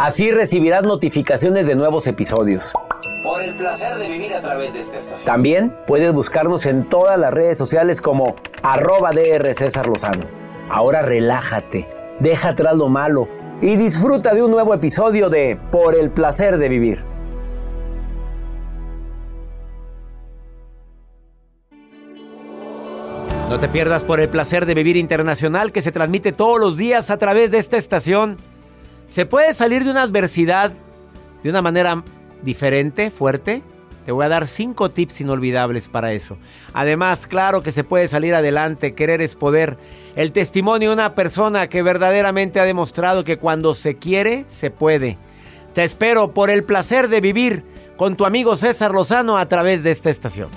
Así recibirás notificaciones de nuevos episodios. Por el placer de vivir a través de esta estación. También puedes buscarnos en todas las redes sociales como arroba DR César Lozano. Ahora relájate, deja atrás lo malo y disfruta de un nuevo episodio de Por el placer de vivir. No te pierdas por el placer de vivir internacional que se transmite todos los días a través de esta estación. Se puede salir de una adversidad de una manera diferente, fuerte. Te voy a dar cinco tips inolvidables para eso. Además, claro que se puede salir adelante, querer es poder. El testimonio de una persona que verdaderamente ha demostrado que cuando se quiere, se puede. Te espero por el placer de vivir con tu amigo César Lozano a través de esta estación.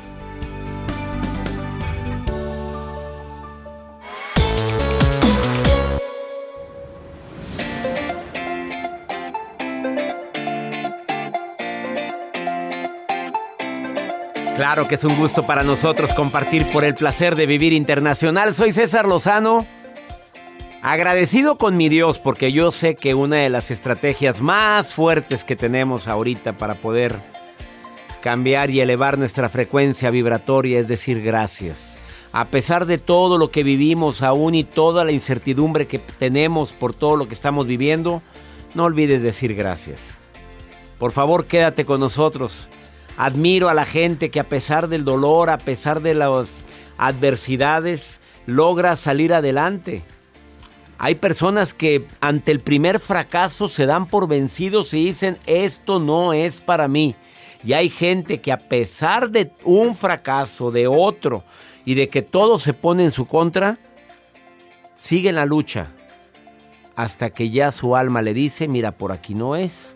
Claro que es un gusto para nosotros compartir por el placer de vivir internacional. Soy César Lozano. Agradecido con mi Dios porque yo sé que una de las estrategias más fuertes que tenemos ahorita para poder cambiar y elevar nuestra frecuencia vibratoria es decir gracias. A pesar de todo lo que vivimos aún y toda la incertidumbre que tenemos por todo lo que estamos viviendo, no olvides decir gracias. Por favor, quédate con nosotros. Admiro a la gente que a pesar del dolor, a pesar de las adversidades, logra salir adelante. Hay personas que ante el primer fracaso se dan por vencidos y dicen, esto no es para mí. Y hay gente que a pesar de un fracaso, de otro, y de que todo se pone en su contra, sigue en la lucha. Hasta que ya su alma le dice, mira, por aquí no es.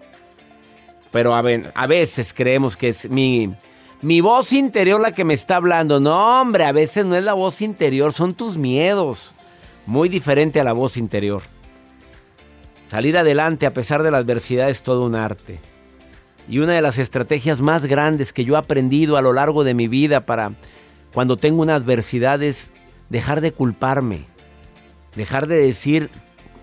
Pero a, veces creemos que es mi, mi voz interior la que me está hablando. No, hombre, a veces no es la voz interior, son tus miedos. Muy diferente a la voz interior. Salir adelante a pesar de la adversidad es todo un arte. Y una de las estrategias más grandes que yo he aprendido a lo largo de mi vida para cuando tengo una adversidad es dejar de culparme. Dejar de decir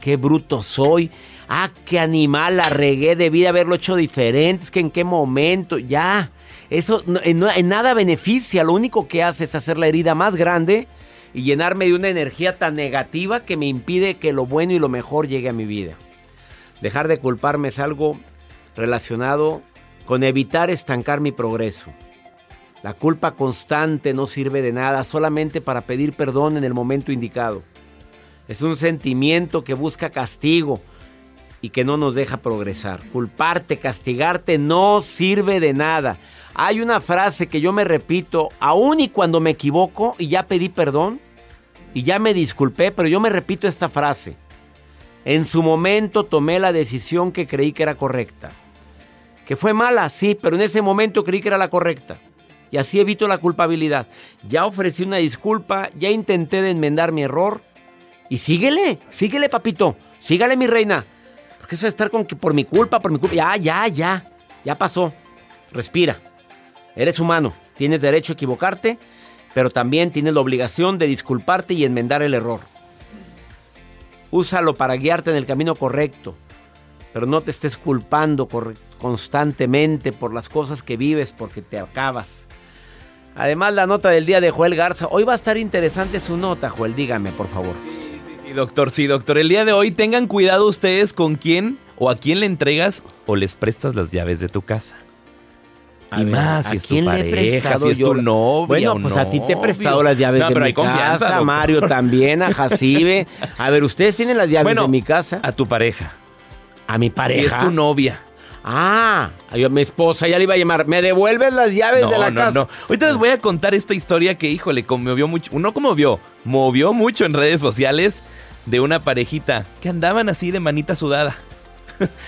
qué bruto soy. Ah, qué animal la regué, debí de haberlo hecho diferente. Es que en qué momento, ya. Eso en, en nada beneficia. Lo único que hace es hacer la herida más grande y llenarme de una energía tan negativa que me impide que lo bueno y lo mejor llegue a mi vida. Dejar de culparme es algo relacionado con evitar estancar mi progreso. La culpa constante no sirve de nada, solamente para pedir perdón en el momento indicado. Es un sentimiento que busca castigo y que no nos deja progresar. Culparte, castigarte no sirve de nada. Hay una frase que yo me repito, aun y cuando me equivoco y ya pedí perdón, y ya me disculpé, pero yo me repito esta frase. En su momento tomé la decisión que creí que era correcta. Que fue mala, sí, pero en ese momento creí que era la correcta. Y así evito la culpabilidad. Ya ofrecí una disculpa, ya intenté de enmendar mi error. Y síguele, síguele, papito. Sígale, mi reina. Porque eso de estar con que por mi culpa, por mi culpa. Ya, ya, ya. Ya pasó. Respira. Eres humano. Tienes derecho a equivocarte, pero también tienes la obligación de disculparte y enmendar el error. Úsalo para guiarte en el camino correcto, pero no te estés culpando constantemente por las cosas que vives porque te acabas. Además, la nota del día de Joel Garza. Hoy va a estar interesante su nota, Joel. Dígame, por favor. Sí, doctor. Sí, doctor. El día de hoy tengan cuidado ustedes con quién o a quién le entregas o les prestas las llaves de tu casa. y más, si es tu pareja, si es tu novia Bueno, pues a ti te he prestado las llaves de mi casa, a Mario también, a Jacibe. A ver, ¿ustedes tienen las llaves de mi casa? a tu pareja. A mi pareja. Si es tu novia. Ah, yo, mi esposa ya le iba a llamar. ¿Me devuelves las llaves de la no, casa? No, no. Ahorita les voy a contar esta historia que, híjole, conmovió mucho. No conmovió, movió mucho en redes sociales de una parejita que andaban así de manita sudada.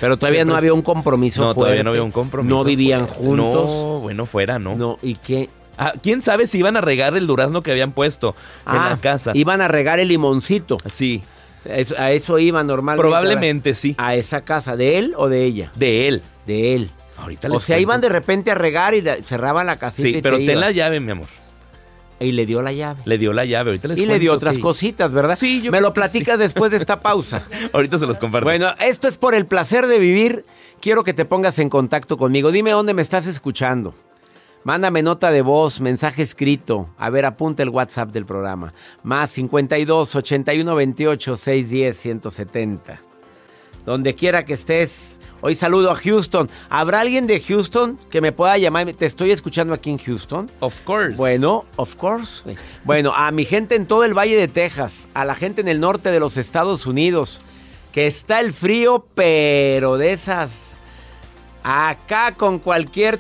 Pero todavía no había un compromiso. No, todavía no había un compromiso. No vivían juntos. No, bueno, fuera, ¿no? No, ¿y qué? Ah, ¿Quién sabe si iban a regar el durazno que habían puesto en la casa? Iban a regar el limoncito. Sí a eso iba normalmente. Probablemente sí. A esa casa, ¿de él o de ella? De él. De él. Ahorita O sea, iban de repente a regar y cerraban la casita. Sí, pero ten la llave, mi amor. Y le dio la llave. Le dio la llave. Ahorita les y le dio otras cositas, ¿verdad? Sí, yo Me lo platicas después de esta pausa. Ahorita se los comparto. Bueno, esto es por el placer de vivir. Quiero que te pongas en contacto conmigo. Dime dónde me estás escuchando. Mándame nota de voz, mensaje escrito. A ver, apunta el WhatsApp del programa. Más 52 81 28 610 170. Donde quiera que estés. Hoy saludo a Houston. ¿Habrá alguien de Houston que me pueda llamar? ¿Te estoy escuchando aquí en Houston? Of course. Bueno, of course. Bueno, a mi gente en todo el Valle de Texas, a la gente en el norte de los Estados Unidos, que está el frío, pero de esas Acá con cualquier,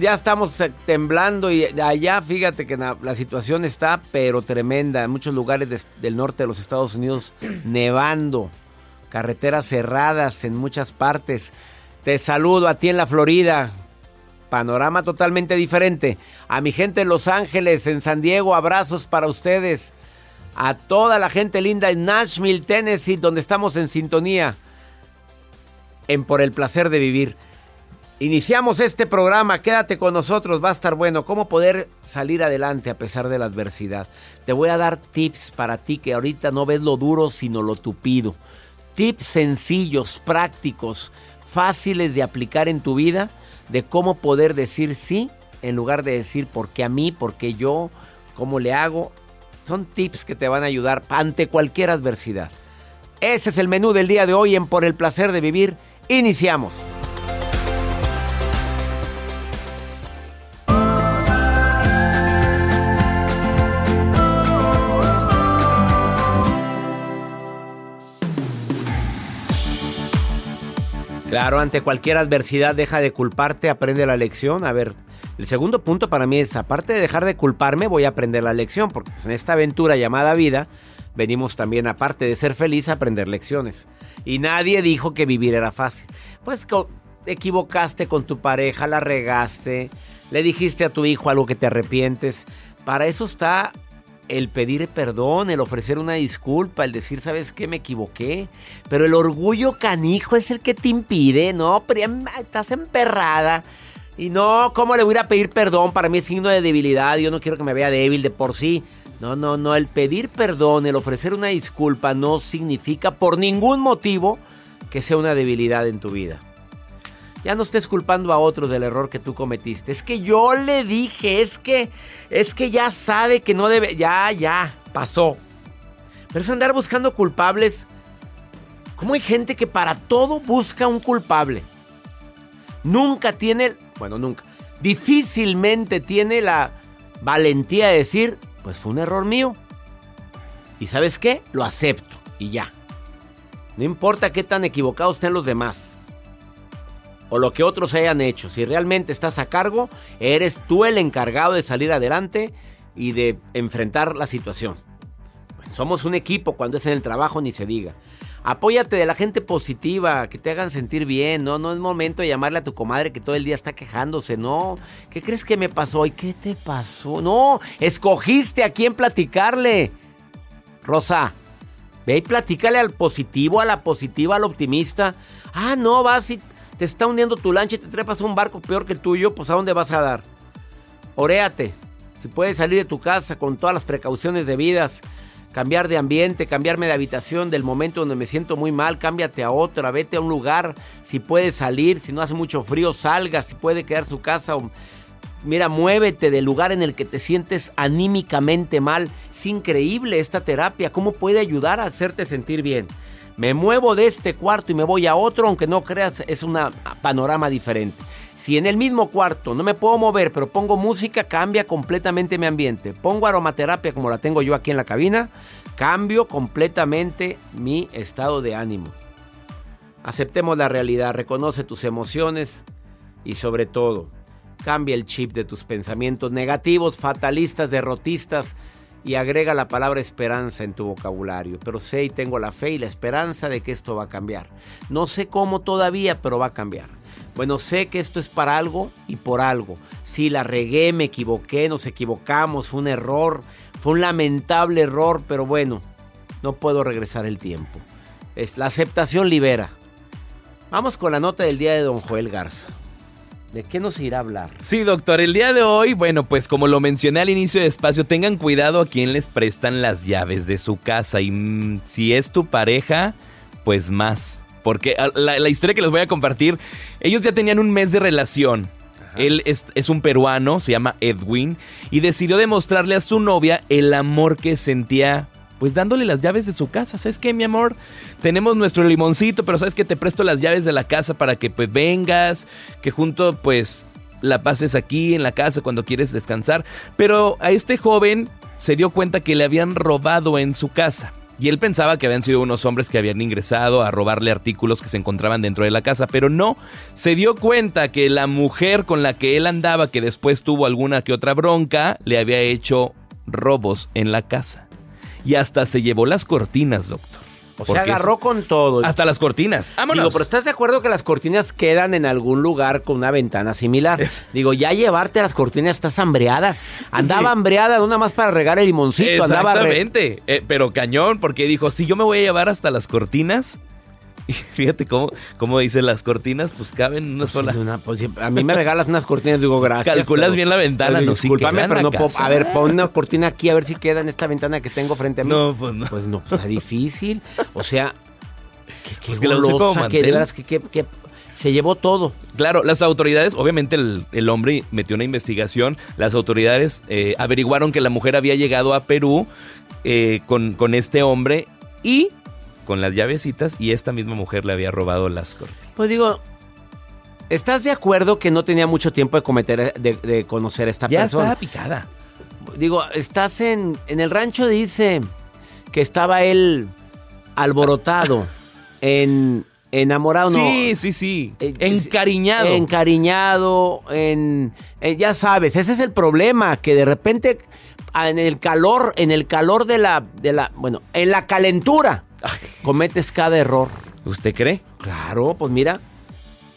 ya estamos temblando y allá fíjate que la, situación está pero tremenda. En muchos lugares del norte de los Estados Unidos nevando, carreteras cerradas en muchas partes. Te saludo a ti en la Florida, panorama totalmente diferente. A mi gente en Los Ángeles, en San Diego, abrazos para ustedes. A toda la gente linda en Nashville, Tennessee, donde estamos en sintonía. En Por el Placer de Vivir. Iniciamos este programa, quédate con nosotros, va a estar bueno. ¿Cómo poder salir adelante a pesar de la adversidad? Te voy a dar tips para ti que ahorita no ves lo duro sino lo tupido. Tips sencillos, prácticos, fáciles de aplicar en tu vida de cómo poder decir sí en lugar de decir por qué a mí, por qué yo, cómo le hago. Son tips que te van a ayudar ante cualquier adversidad. Ese es el menú del día de hoy en Por el placer de vivir. Iniciamos. Claro, ante cualquier adversidad deja de culparte, aprende la lección. A ver, el segundo punto para mí es, aparte de dejar de culparme, voy a aprender la lección, porque en esta aventura llamada vida, venimos también, aparte de ser feliz, a aprender lecciones. Y nadie dijo que vivir era fácil. Pues te equivocaste con tu pareja, la regaste, le dijiste a tu hijo algo que te arrepientes. Para eso está el pedir perdón, el ofrecer una disculpa, el decir, ¿sabes qué? Me equivoqué. Pero el orgullo canijo es el que te impide, ¿no? Estás emperrada. Y no, ¿cómo le voy a a pedir perdón? Para mí es signo de debilidad. Yo no quiero que me vea débil de por sí. No, no, no. El pedir perdón, el ofrecer una disculpa no significa por ningún motivo que sea una debilidad en tu vida. Ya no estés culpando a otros del error que tú cometiste. Es que yo le dije, es que, es que ya sabe que no debe, ya, ya, pasó. Pero es andar buscando culpables. ¿Cómo hay gente que para todo busca un culpable? Nunca tiene, bueno, nunca, difícilmente tiene la valentía de decir, pues fue un error mío. ¿Y sabes qué? Lo acepto y ya. No importa qué tan equivocados estén los demás o lo que otros hayan hecho. Si realmente estás a cargo, eres tú el encargado de salir adelante y de enfrentar la situación. Somos un equipo cuando es en el trabajo, ni se diga. Apóyate de la gente positiva, que te hagan sentir bien, ¿no? No es momento de llamarle a tu comadre que todo el día está quejándose, ¿no? ¿Qué crees que me pasó? ¿Y qué te pasó? No, escogiste a quién platicarle. Rosa, ve y platícale al positivo, a la positiva, al optimista. Ah, no, vas y te está hundiendo tu lancha y te trepas a un barco peor que el tuyo, pues ¿a dónde vas a dar? Oréate. Si puedes salir de tu casa con todas las precauciones debidas, cambiar de ambiente, cambiarme de habitación del momento donde me siento muy mal, cámbiate a otra, vete a un lugar, si puedes salir, si no hace mucho frío, salga, si puede quedar su casa. Mira, muévete del lugar en el que te sientes anímicamente mal. Es increíble esta terapia, cómo puede ayudar a hacerte sentir bien. Me muevo de este cuarto y me voy a otro, aunque no creas, es un panorama diferente. Si en el mismo cuarto no me puedo mover, pero pongo música, cambia completamente mi ambiente. Pongo aromaterapia como la tengo yo aquí en la cabina, cambio completamente mi estado de ánimo. Aceptemos la realidad, reconoce tus emociones y sobre todo, cambia el chip de tus pensamientos negativos, fatalistas, derrotistas y agrega la palabra esperanza en tu vocabulario. Pero sé y tengo la fe y la esperanza de que esto va a cambiar. No sé cómo todavía, pero va a cambiar. Bueno, sé que esto es para algo y por algo. Si la regué, me equivoqué, nos equivocamos, fue un error, fue un lamentable error, pero bueno, no puedo regresar el tiempo. Es, la aceptación libera. Vamos con la nota del día de don Joel Garza. ¿De qué nos irá a hablar? Sí, doctor, el día de hoy, bueno, pues como lo mencioné al inicio de espacio, tengan cuidado a quien les prestan las llaves de su casa y mm, si es tu pareja, pues más. Porque ah, la, historia que les voy a compartir, ellos ya tenían un mes de relación. Él es, es, un peruano, se llama Edwin, y decidió demostrarle a su novia el amor que sentía, pues dándole las llaves de su casa. ¿Sabes qué, mi amor? Tenemos nuestro limoncito, pero sabes que te presto las llaves de la casa para que pues vengas, que junto pues la pases aquí en la casa cuando quieres descansar. Pero a este joven se dio cuenta que le habían robado en su casa. Y él pensaba que habían sido unos hombres que habían ingresado a robarle artículos que se encontraban dentro de la casa, pero no, se dio cuenta que la mujer con la que él andaba, que después tuvo alguna que otra bronca, le había hecho robos en la casa. Y hasta se llevó las cortinas, doctor. O sea, agarró con todo. Hasta las cortinas. Vámonos. Digo, pero ¿estás de acuerdo que las cortinas quedan en algún lugar con una ventana similar? Digo, ya llevarte las cortinas estás hambreada. Andaba hambreada, no nada más para regar el limoncito. Exactamente. Eh, pero cañón, porque dijo, si yo me voy a llevar hasta las cortinas, y fíjate cómo, cómo dice las cortinas, pues caben una pues sola. Pues, a mí me regalas unas cortinas, digo gracias. Calculas bien la ventana, no Discúlpame, pero no puedo. A ver, pon una cortina aquí a ver si queda en esta ventana que tengo frente a mí. No, pues no. Pues no, pues está difícil. O sea, qué, qué pues golosa, que, de veras, que, que, se llevó todo. Claro, las autoridades, obviamente el, hombre metió una investigación, las autoridades eh, averiguaron que la mujer había llegado a Perú eh, con, con este hombre y con las llavecitas y esta misma mujer le había robado las cortinas. Pues digo, ¿estás de acuerdo que no tenía mucho tiempo de cometer, de, conocer a esta persona? Ya estaba picada. Digo, estás en, en el rancho, dice que estaba él alborotado, en enamorado, sí, Sí, sí, eh, encariñado. Encariñado, en, ya sabes, ese es el problema, que de repente en el calor, en el calor de la, de la, bueno, en la calentura Cometes cada error. ¿Usted cree? Claro, pues mira.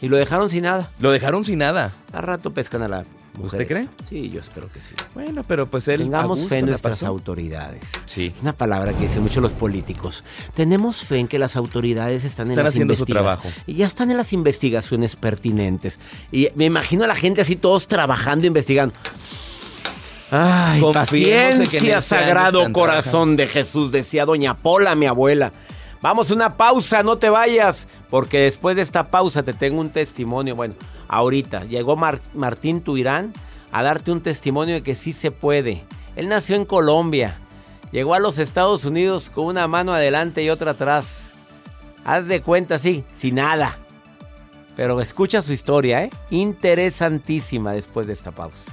Y lo dejaron sin nada. Lo dejaron sin nada. A rato pescan a la ¿Usted cree? Sí, yo espero que sí. Bueno, pero pues él. Tengamos fe en nuestras autoridades. Sí. Es una palabra que dicen mucho los políticos. Tenemos fe en que las autoridades están, en las haciendo su trabajo. Y ya están en las investigaciones pertinentes. Y me imagino a la gente así, todos trabajando, investigando. Ay, paciencia, sagrado corazón de Jesús, decía doña Pola, mi abuela. Vamos a una pausa, no te vayas, porque después de esta pausa te tengo un testimonio. Bueno, ahorita llegó Martín Tuirán a darte un testimonio de que sí se puede. Él nació en Colombia, llegó a los Estados Unidos con una mano adelante y otra atrás. Haz de cuenta, sí, sin nada. Pero escucha su historia, ¿eh? Interesantísima después de esta pausa.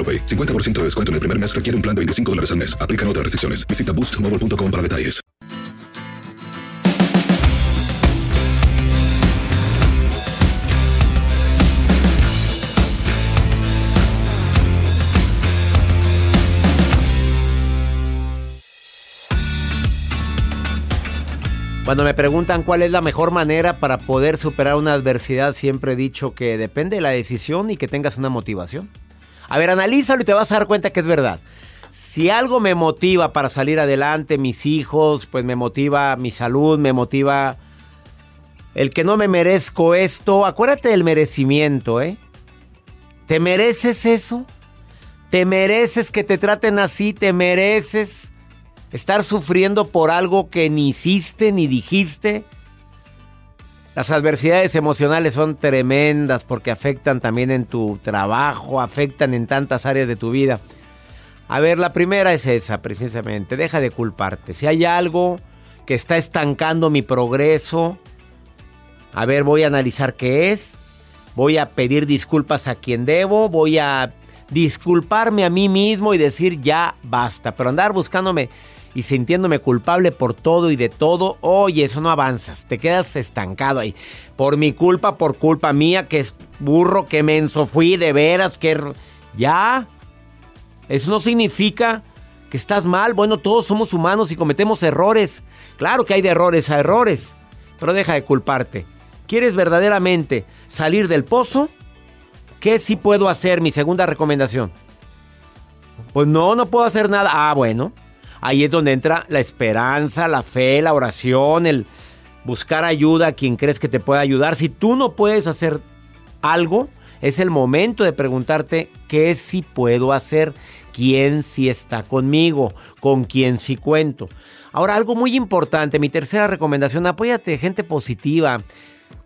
AroPay. 50% de descuento en el primer mes requiere un plan de 25 dólares al mes. Aplican otras restricciones. Visita boostmobile.com para detalles. Cuando me preguntan cuál es la mejor manera para poder superar una adversidad, siempre he dicho que depende de la decisión y que tengas una motivación. A ver, analízalo y te vas a dar cuenta que es verdad. Si algo me motiva para salir adelante, mis hijos, pues me motiva mi salud, me motiva el que no me merezco esto. Acuérdate del merecimiento, ¿eh? ¿Te mereces eso? ¿Te mereces que te traten así? ¿Te mereces estar sufriendo por algo que ni hiciste ni dijiste? Las adversidades emocionales son tremendas porque afectan también en tu trabajo, afectan en tantas áreas de tu vida. A ver, la primera es esa, precisamente. Deja de culparte. Si hay algo que está estancando mi progreso, a ver, voy a analizar qué es. Voy a pedir disculpas a quien debo. Voy a disculparme a mí mismo y decir ya basta. Pero andar buscándome y sintiéndome culpable por todo y de todo, oye, eso no avanzas, te quedas estancado ahí. Por mi culpa, por culpa mía, que es burro, que menso fui, de veras, que... Ya. Eso no significa que estás mal. Bueno, todos somos humanos y cometemos errores. Claro que hay de errores a errores, pero deja de culparte. ¿Quieres verdaderamente salir del pozo? ¿Qué sí puedo hacer? Mi segunda recomendación. Pues no, no puedo hacer nada. Ah, bueno. Ahí es donde entra la esperanza, la fe, la oración, el buscar ayuda a quien crees que te pueda ayudar. Si tú no puedes hacer algo, es el momento de preguntarte qué sí puedo hacer, quién sí está conmigo, con quién sí cuento. Ahora, algo muy importante, mi tercera recomendación, apóyate gente positiva.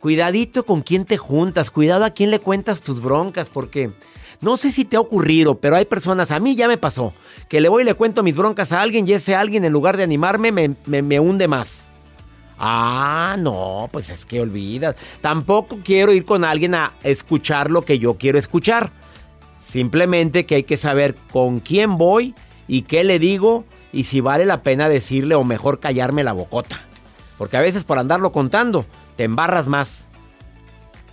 Cuidadito con quién te juntas, cuidado a quién le cuentas tus broncas, porque no sé si te ha ocurrido, pero hay personas, a mí ya me pasó, que le voy y le cuento mis broncas a alguien y ese alguien en lugar de animarme me, me, hunde más. Ah, no, pues es que olvidas. Tampoco quiero ir con alguien a escuchar lo que yo quiero escuchar. Simplemente que hay que saber con quién voy y qué le digo y si vale la pena decirle o mejor callarme la bocota. Porque a veces por andarlo contando te embarras más.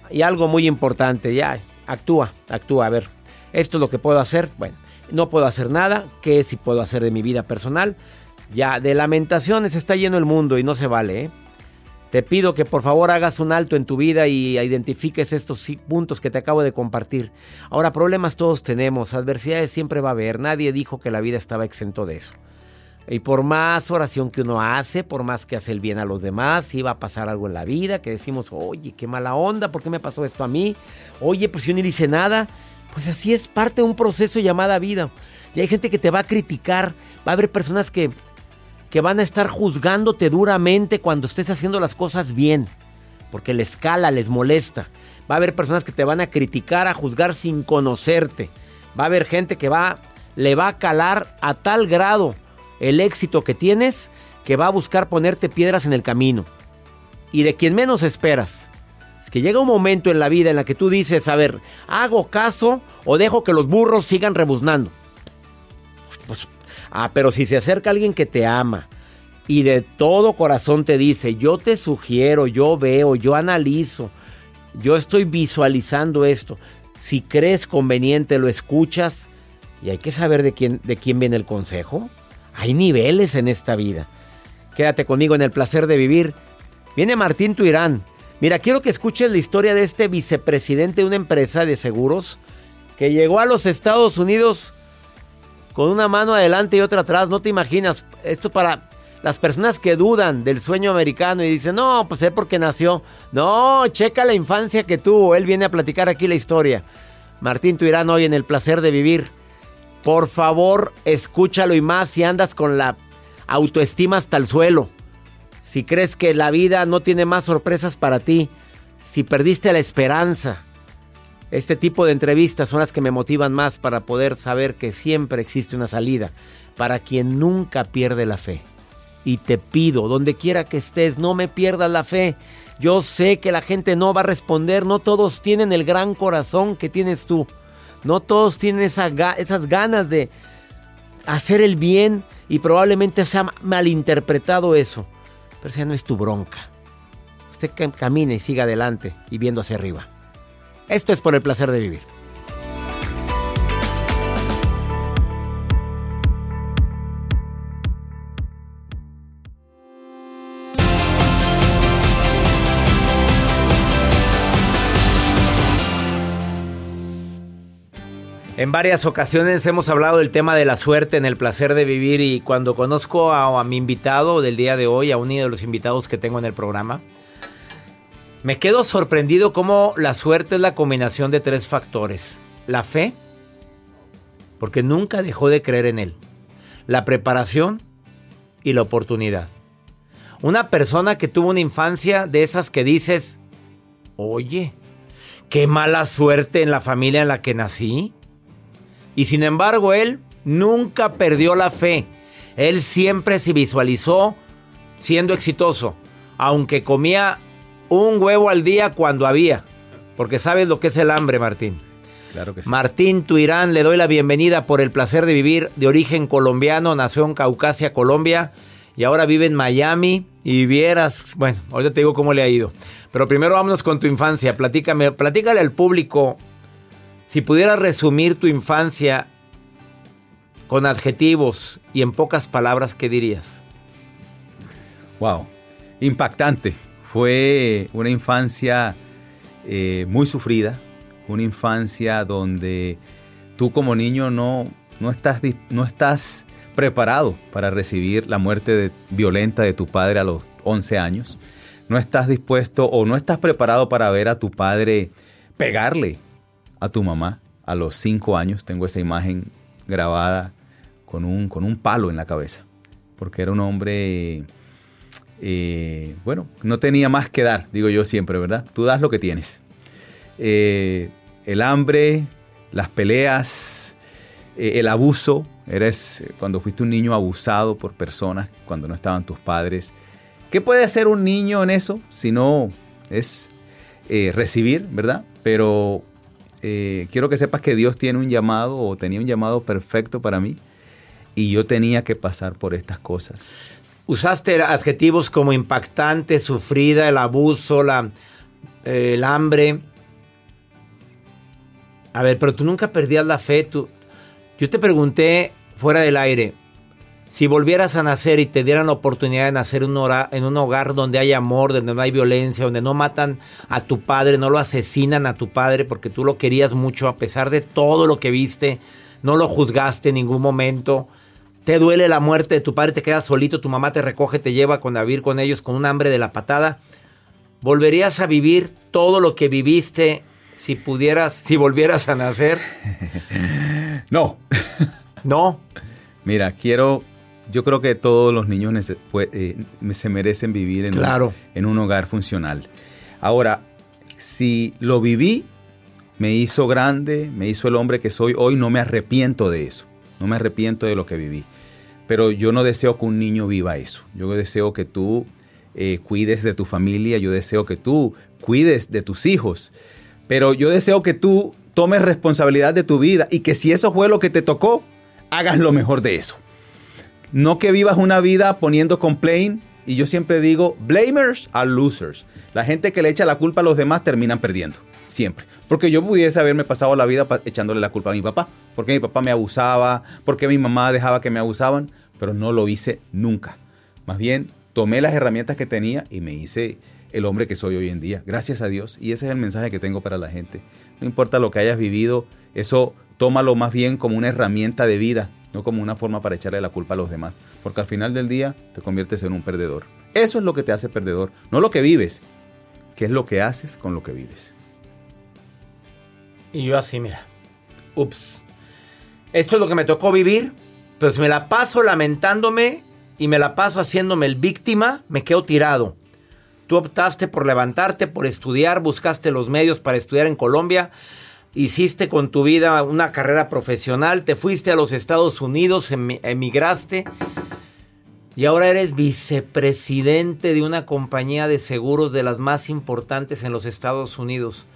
Y algo muy importante, ya, actúa, actúa, a ver, esto es lo que puedo hacer, bueno, no puedo hacer nada, ¿qué si puedo hacer de mi vida personal? Ya, de lamentaciones está lleno el mundo y no se vale, ¿eh? Te pido que por favor hagas un alto en tu vida y identifiques estos puntos que te acabo de compartir. Ahora, problemas todos tenemos, adversidades siempre va a haber, nadie dijo que la vida estaba exento de eso. Y por más oración que uno hace, por más que hace el bien a los demás, si va a pasar algo en la vida, que decimos, oye, qué mala onda, ¿por qué me pasó esto a mí? Oye, pues yo ni hice nada. Pues así es parte de un proceso llamada vida. Y hay gente que te va a criticar, va a haber personas que, que van a estar juzgándote duramente cuando estés haciendo las cosas bien, porque les cala, les molesta. Va a haber personas que te van a criticar, a juzgar sin conocerte. Va a haber gente que va, le va a calar a tal grado el éxito que tienes que va a buscar ponerte piedras en el camino. Y de quien menos esperas. Es que llega un momento en la vida en la que tú dices, a ver, ¿hago caso o dejo que los burros sigan rebuznando? Pues, ah, pero si se acerca alguien que te ama y de todo corazón te dice, yo te sugiero, yo veo, yo analizo, yo estoy visualizando esto. Si crees conveniente, lo escuchas y hay que saber de quién, de quién viene el consejo. Hay niveles en esta vida. Quédate conmigo en el placer de vivir. Viene Martín Tuirán. Mira, quiero que escuches la historia de este vicepresidente de una empresa de seguros que llegó a los Estados Unidos con una mano adelante y otra atrás. No te imaginas. Esto para las personas que dudan del sueño americano y dicen, no, pues es porque nació. No, checa la infancia que tuvo. Él viene a platicar aquí la historia. Martín Tuirán hoy en el placer de vivir. Por favor, escúchalo y más si andas con la autoestima hasta el suelo. Si crees que la vida no tiene más sorpresas para ti. Si perdiste la esperanza. Este tipo de entrevistas son las que me motivan más para poder saber que siempre existe una salida para quien nunca pierde la fe. Y te pido, donde quiera que estés, no me pierdas la fe. Yo sé que la gente no va a responder, no todos tienen el gran corazón que tienes tú. No todos tienen esas ganas de hacer el bien y probablemente se ha malinterpretado eso. Pero esa no es tu bronca. Usted camine y siga adelante y viendo hacia arriba. Esto es por el placer de vivir. En varias ocasiones hemos hablado del tema de la suerte en el placer de vivir y cuando conozco a, mi invitado del día de hoy, a uno de los invitados que tengo en el programa, me quedo sorprendido cómo la suerte es la combinación de tres factores. La fe, porque nunca dejó de creer en él. La preparación y la oportunidad. Una persona que tuvo una infancia de esas que dices, oye, qué mala suerte en la familia en la que nací. Y sin embargo, él nunca perdió la fe. Él siempre se visualizó siendo exitoso, aunque comía un huevo al día cuando había. Porque sabes lo que es el hambre, Martín. Claro que sí. Martín Tuirán, le doy la bienvenida por el placer de vivir de origen colombiano, nació en Caucasia, Colombia, y ahora vive en Miami. Y vieras, bueno, ahorita te digo cómo le ha ido. Pero primero vámonos con tu infancia. Platícame, platícale al público si pudieras resumir tu infancia con adjetivos y en pocas palabras, ¿qué dirías? Wow, impactante. Fue una infancia eh, muy sufrida, una infancia donde tú como niño no, no, estás, no estás preparado para recibir la muerte violenta de tu padre a los 11 años. No estás dispuesto o no estás preparado para ver a tu padre pegarle a tu mamá a los cinco años. Tengo esa imagen grabada con un, con un palo en la cabeza, porque era un hombre, eh, bueno, no tenía más que dar, digo yo siempre, ¿verdad? Tú das lo que tienes. Eh, el hambre, las peleas, eh, el abuso, eres cuando fuiste un niño abusado por personas, cuando no estaban tus padres. ¿Qué puede hacer un niño en eso si no es recibir, verdad? Pero eh, quiero que sepas que Dios tiene un llamado o tenía un llamado perfecto para mí y yo tenía que pasar por estas cosas. Usaste adjetivos como impactante, sufrida, el abuso, la, eh, el hambre. A ver, pero tú nunca perdías la fe. Tú... Yo te pregunté fuera del aire, si volvieras a nacer y te dieran la oportunidad de nacer en un hogar donde hay amor, donde no hay violencia, donde no matan a tu padre, no lo asesinan a tu padre porque tú lo querías mucho a pesar de todo lo que viste, no lo juzgaste en ningún momento, te duele la muerte de tu padre, te quedas solito, tu mamá te recoge, te lleva con, a vivir con ellos con un hambre de la patada, ¿volverías a vivir todo lo que viviste si pudieras, si volvieras a nacer? No. No. Mira, quiero yo creo que todos los niños eh, se merecen vivir en, un, en un hogar funcional. Ahora, si lo viví, me hizo grande, me hizo el hombre que soy hoy, no me arrepiento de eso, no me arrepiento de lo que viví. pero yo no deseo que un niño viva eso. Yo deseo que tú eh, cuides de tu familia, yo deseo que tú cuides de tus hijos, pero yo deseo que tú tomes responsabilidad de tu vida y que si eso fue lo que te tocó, hagas lo mejor de eso. No que vivas una vida poniendo complaint y yo siempre digo, blamers are losers. La gente que le echa la culpa a los demás terminan perdiendo, siempre. Porque yo pudiese haberme pasado la vida echándole la culpa a mi papá, porque mi papá me abusaba, porque mi mamá dejaba que me abusaban, pero no lo hice nunca. Más bien, tomé las herramientas que tenía y me hice el hombre que soy hoy en día. Gracias a Dios. Y ese es el mensaje que tengo para la gente. No importa lo que hayas vivido, eso tómalo más bien como una herramienta de vida, no como una forma para echarle la culpa a los demás. Porque al final del día te conviertes en un perdedor. Eso es lo que te hace perdedor, no lo que vives, que es lo que haces con lo que vives. Y yo así, mira. Ups. Esto es lo que me tocó vivir. Pues me la paso lamentándome y me la paso haciéndome el víctima, me quedo tirado. Tú optaste por levantarte, por estudiar, buscaste los medios para estudiar en Colombia, hiciste con tu vida una carrera profesional, te fuiste a los Estados Unidos, emigraste y ahora eres vicepresidente de una compañía de seguros de las más importantes en los Estados Unidos.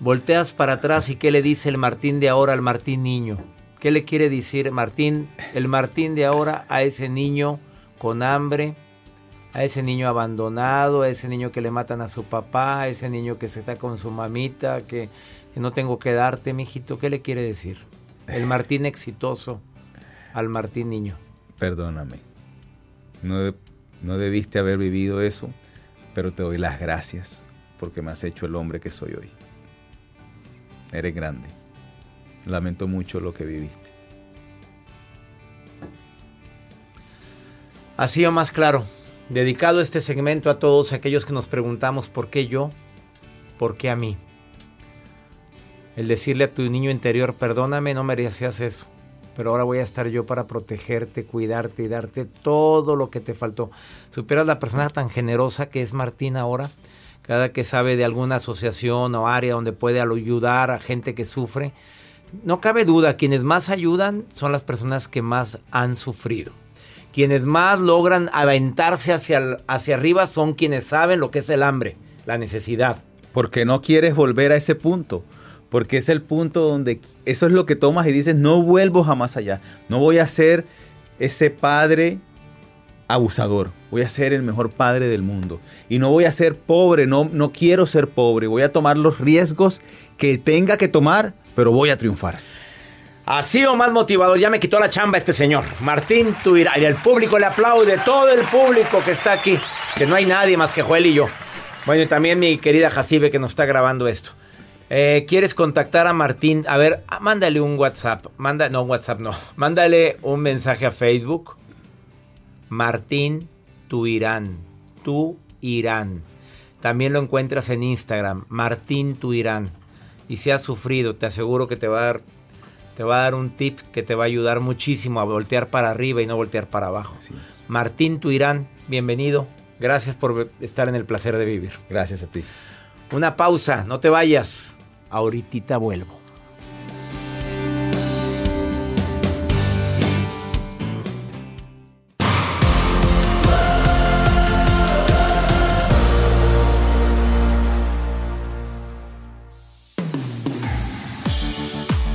Volteas para atrás y ¿qué le dice el Martín de ahora al Martín niño? ¿Qué le quiere decir Martín, el Martín de ahora a ese niño con hambre, a ese niño abandonado, a ese niño que le matan a su papá, a ese niño que se está con su mamita, que, no tengo que darte, mijito? ¿Qué le quiere decir? El Martín exitoso al Martín niño. Perdóname. No, no debiste haber vivido eso, pero te doy las gracias porque me has hecho el hombre que soy hoy. Eres grande. Lamento mucho lo que viviste. Así o más claro, dedicado este segmento a todos aquellos que nos preguntamos por qué yo, por qué a mí. El decirle a tu niño interior, perdóname, no merecías eso, pero ahora voy a estar yo para protegerte, cuidarte y darte todo lo que te faltó. Superas la persona tan generosa que es Martín ahora, cada que sabe de alguna asociación o área donde puede ayudar a gente que sufre. No cabe duda, quienes más ayudan son las personas que más han sufrido. Quienes más logran aventarse hacia, hacia arriba son quienes saben lo que es el hambre, la necesidad. Porque no quieres volver a ese punto. Porque es el punto donde eso es lo que tomas y dices, no vuelvo jamás allá. No voy a ser ese padre abusador. Voy a ser el mejor padre del mundo. Y no voy a ser pobre, no, no quiero ser pobre. Voy a tomar los riesgos que tenga que tomar, pero voy a triunfar. Así o más motivador, ya me quitó la chamba este señor. Martín Tuira. Y el público le aplaude, todo el público que está aquí. Que no hay nadie más que Joel y yo. Bueno, y también mi querida Jacibe que nos está grabando esto. Eh, ¿Quieres contactar a Martín? A ver, ah, mándale un WhatsApp. Manda, no, WhatsApp no. Mándale un mensaje a Facebook. Martín Tuirán. Tu Irán. También lo encuentras en Instagram. Martín Tuirán. Y si has sufrido, te aseguro que te va a dar te va a dar un tip que te va a ayudar muchísimo a voltear para arriba y no voltear para abajo. Martín Tuirán, bienvenido. Gracias por estar en el placer de vivir. Gracias a ti. Una pausa, no te vayas. Ahorita vuelvo.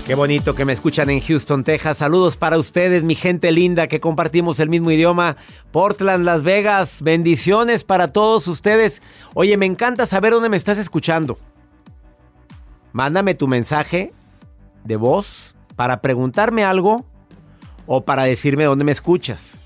Qué bonito que me escuchan en Houston, Texas. Saludos para ustedes, mi gente linda, que compartimos el mismo idioma. Portland, Las Vegas, bendiciones para todos ustedes. Oye, me encanta saber dónde me estás escuchando. Mándame tu mensaje de voz para preguntarme algo o para decirme dónde me escuchas.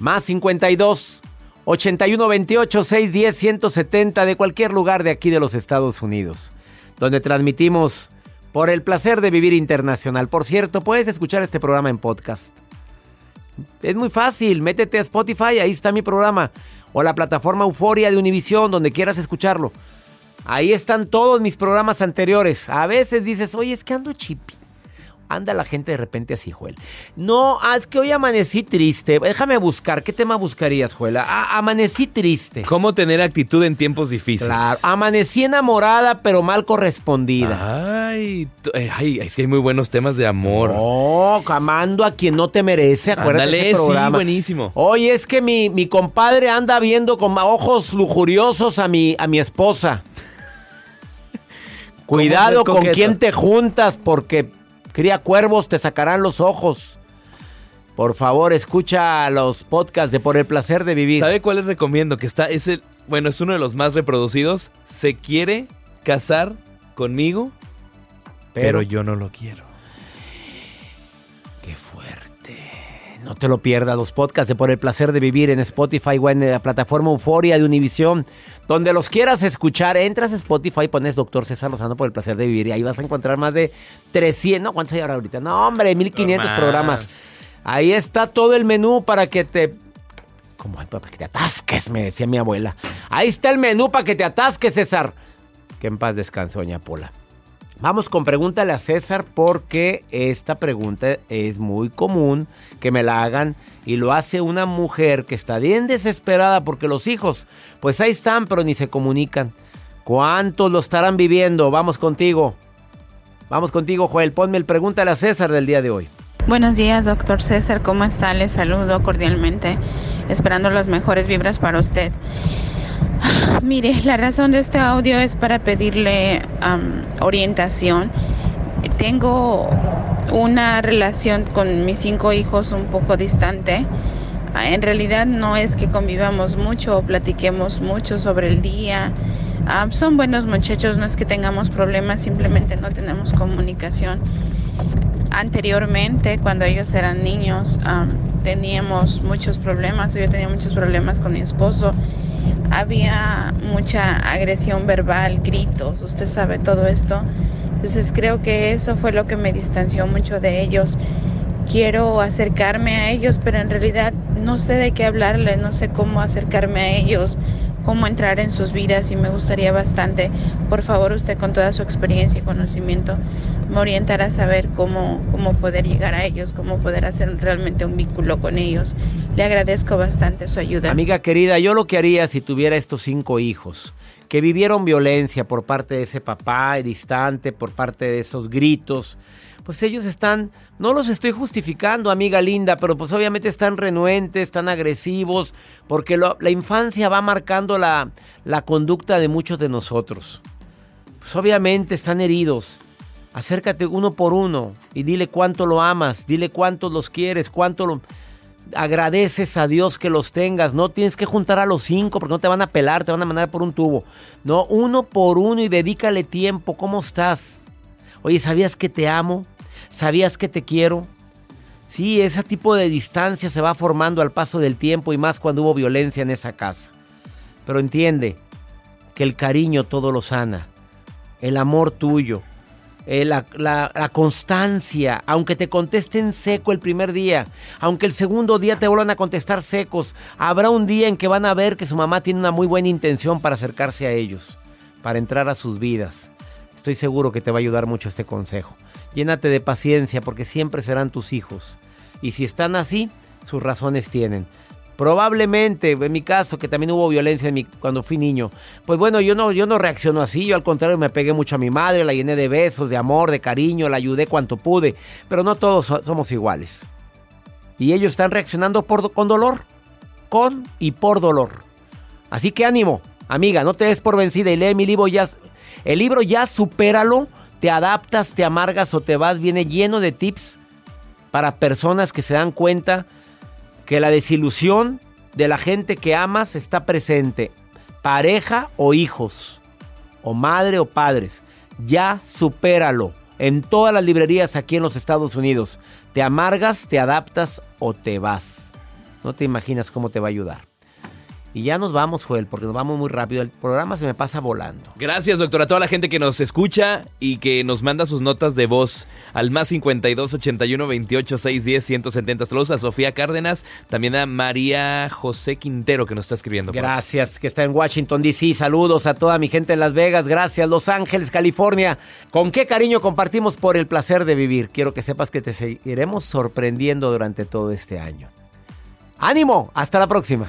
Más 52 81 28 610 170 de cualquier lugar de aquí de los Estados Unidos, donde transmitimos por el placer de vivir internacional. Por cierto, puedes escuchar este programa en podcast. Es muy fácil, métete a Spotify, ahí está mi programa. O la plataforma Euforia de Univision, donde quieras escucharlo. Ahí están todos mis programas anteriores. A veces dices, oye, es que ando chipi. Anda la gente de repente así, Joel. No, es que hoy amanecí triste. Déjame buscar. ¿Qué tema buscarías, Joel? Ah, amanecí triste. ¿Cómo tener actitud en tiempos difíciles? Claro. Amanecí enamorada, pero mal correspondida. Ay, eh, ay, es que hay muy buenos temas de amor. Oh, amando a quien no te merece. Acuérdate Ándale, ese sí, programa. buenísimo. Oye, es que mi, mi compadre anda viendo con ojos lujuriosos a mi, a mi esposa. Cuidado con quién te juntas porque cría cuervos, te sacarán los ojos. Por favor, escucha los podcasts de Por el placer de vivir. ¿Sabe cuál les recomiendo? Que está, es el, bueno, es uno de los más reproducidos. Se quiere casar conmigo, pero, Pero- yo no lo quiero. No te lo pierdas, los podcasts de Por el placer de vivir en Spotify o en la plataforma Euforia de Univisión. Donde los quieras escuchar, entras a Spotify, pones Doctor César Lozano por el placer de vivir y ahí vas a encontrar más de 300, no, ¿cuántos hay ahora ahorita? No, hombre, 1500 más. programas. Ahí está todo el menú para que te... Como para que te atasques, me decía mi abuela. Ahí está el menú para que te atasques, César. Que en paz descanse, doña Pola. Vamos con pregúntale a César porque esta pregunta es muy común que me la hagan y lo hace una mujer que está bien desesperada porque los hijos, pues ahí están, pero ni se comunican. ¿Cuántos lo estarán viviendo? Vamos contigo. Vamos contigo, Joel. Ponme el pregúntale a César del día de hoy. Buenos días, doctor César. ¿Cómo está? Le saludo cordialmente, esperando las mejores vibras para usted. Mire, la razón de este audio es para pedirle am, orientación. Tengo una relación con mis cinco hijos un poco distante. Ah, En realidad no es que convivamos mucho o platiquemos mucho sobre el día. Ah, son buenos muchachos, no es que tengamos problemas, simplemente no tenemos comunicación anteriormente, cuando ellos eran niños, am, teníamos muchos problemas, yo tenía muchos problemas con mi esposo. Había mucha agresión verbal, gritos, usted sabe todo esto. Entonces creo que eso fue lo que me distanció mucho de ellos. Quiero acercarme a ellos, pero en realidad no sé de qué hablarles, no sé cómo acercarme a ellos, cómo entrar en sus vidas y me gustaría bastante, por favor usted con toda su experiencia y conocimiento, me orientará a saber cómo, cómo poder llegar a ellos, cómo poder hacer realmente un vínculo con ellos. Le agradezco bastante su ayuda. Amiga querida, yo lo que haría si tuviera estos cinco hijos que vivieron violencia por parte de ese papá distante, por parte de esos gritos, pues ellos están, no los estoy justificando, amiga linda, pero pues obviamente están renuentes, están agresivos, porque la infancia va marcando la, la conducta de muchos de nosotros. Pues obviamente están heridos. Acércate uno por uno y dile cuánto lo amas, dile cuánto los quieres, cuánto lo agradeces a Dios que los tengas. No tienes que juntar a los cinco porque no te van a pelar, te van a mandar por un tubo. No, uno por uno y dedícale tiempo. ¿Cómo estás? Oye, ¿sabías que te amo? ¿Sabías que te quiero? Sí, ese tipo de distancia se va formando al paso del tiempo y más cuando hubo violencia en esa casa. Pero entiende que el cariño todo lo sana. El amor tuyo. Eh, la, la- la constancia, aunque te contesten seco el primer día, aunque el segundo día te vuelvan a contestar secos, habrá un día en que van a ver que su mamá tiene una muy buena intención para acercarse a ellos, para entrar a sus vidas. Estoy seguro que te va a ayudar mucho este consejo. Llénate de paciencia porque siempre serán tus hijos. Y si están así, sus razones tienen. Probablemente, en mi caso, que también hubo violencia en mi- cuando fui niño, pues bueno, yo no, yo no reacciono así, yo al contrario me pegué mucho a mi madre, la llené de besos, de amor, de cariño, la ayudé cuanto pude, pero no todos so- somos iguales. Y ellos están reaccionando con dolor, con y por dolor. Así que ánimo, amiga, no te des por vencida y lee mi libro ya. El libro ya supéralo, te adaptas, te amargas o te vas, viene lleno de tips para personas que se dan cuenta que la desilusión de la gente que amas está presente, pareja o hijos, o madre o padres. Ya supéralo. En todas las librerías aquí en los Estados Unidos. Te amargas, te adaptas o te vas. No te imaginas cómo te va a ayudar. Y ya nos vamos, Joel, porque nos vamos muy rápido. El programa se me pasa volando. Gracias, doctor, a toda la gente que nos escucha y que nos manda sus notas de voz al más 52 81 28 610 170. Saludos a Sofía Cárdenas, también a María José Quintero que nos está escribiendo. Gracias, que está en Washington, D.C. Saludos a toda mi gente en Las Vegas. Gracias, Los Ángeles, California. Con qué cariño compartimos por el placer de vivir. Quiero que sepas que te seguiremos sorprendiendo durante todo este año. ánimo, hasta la próxima.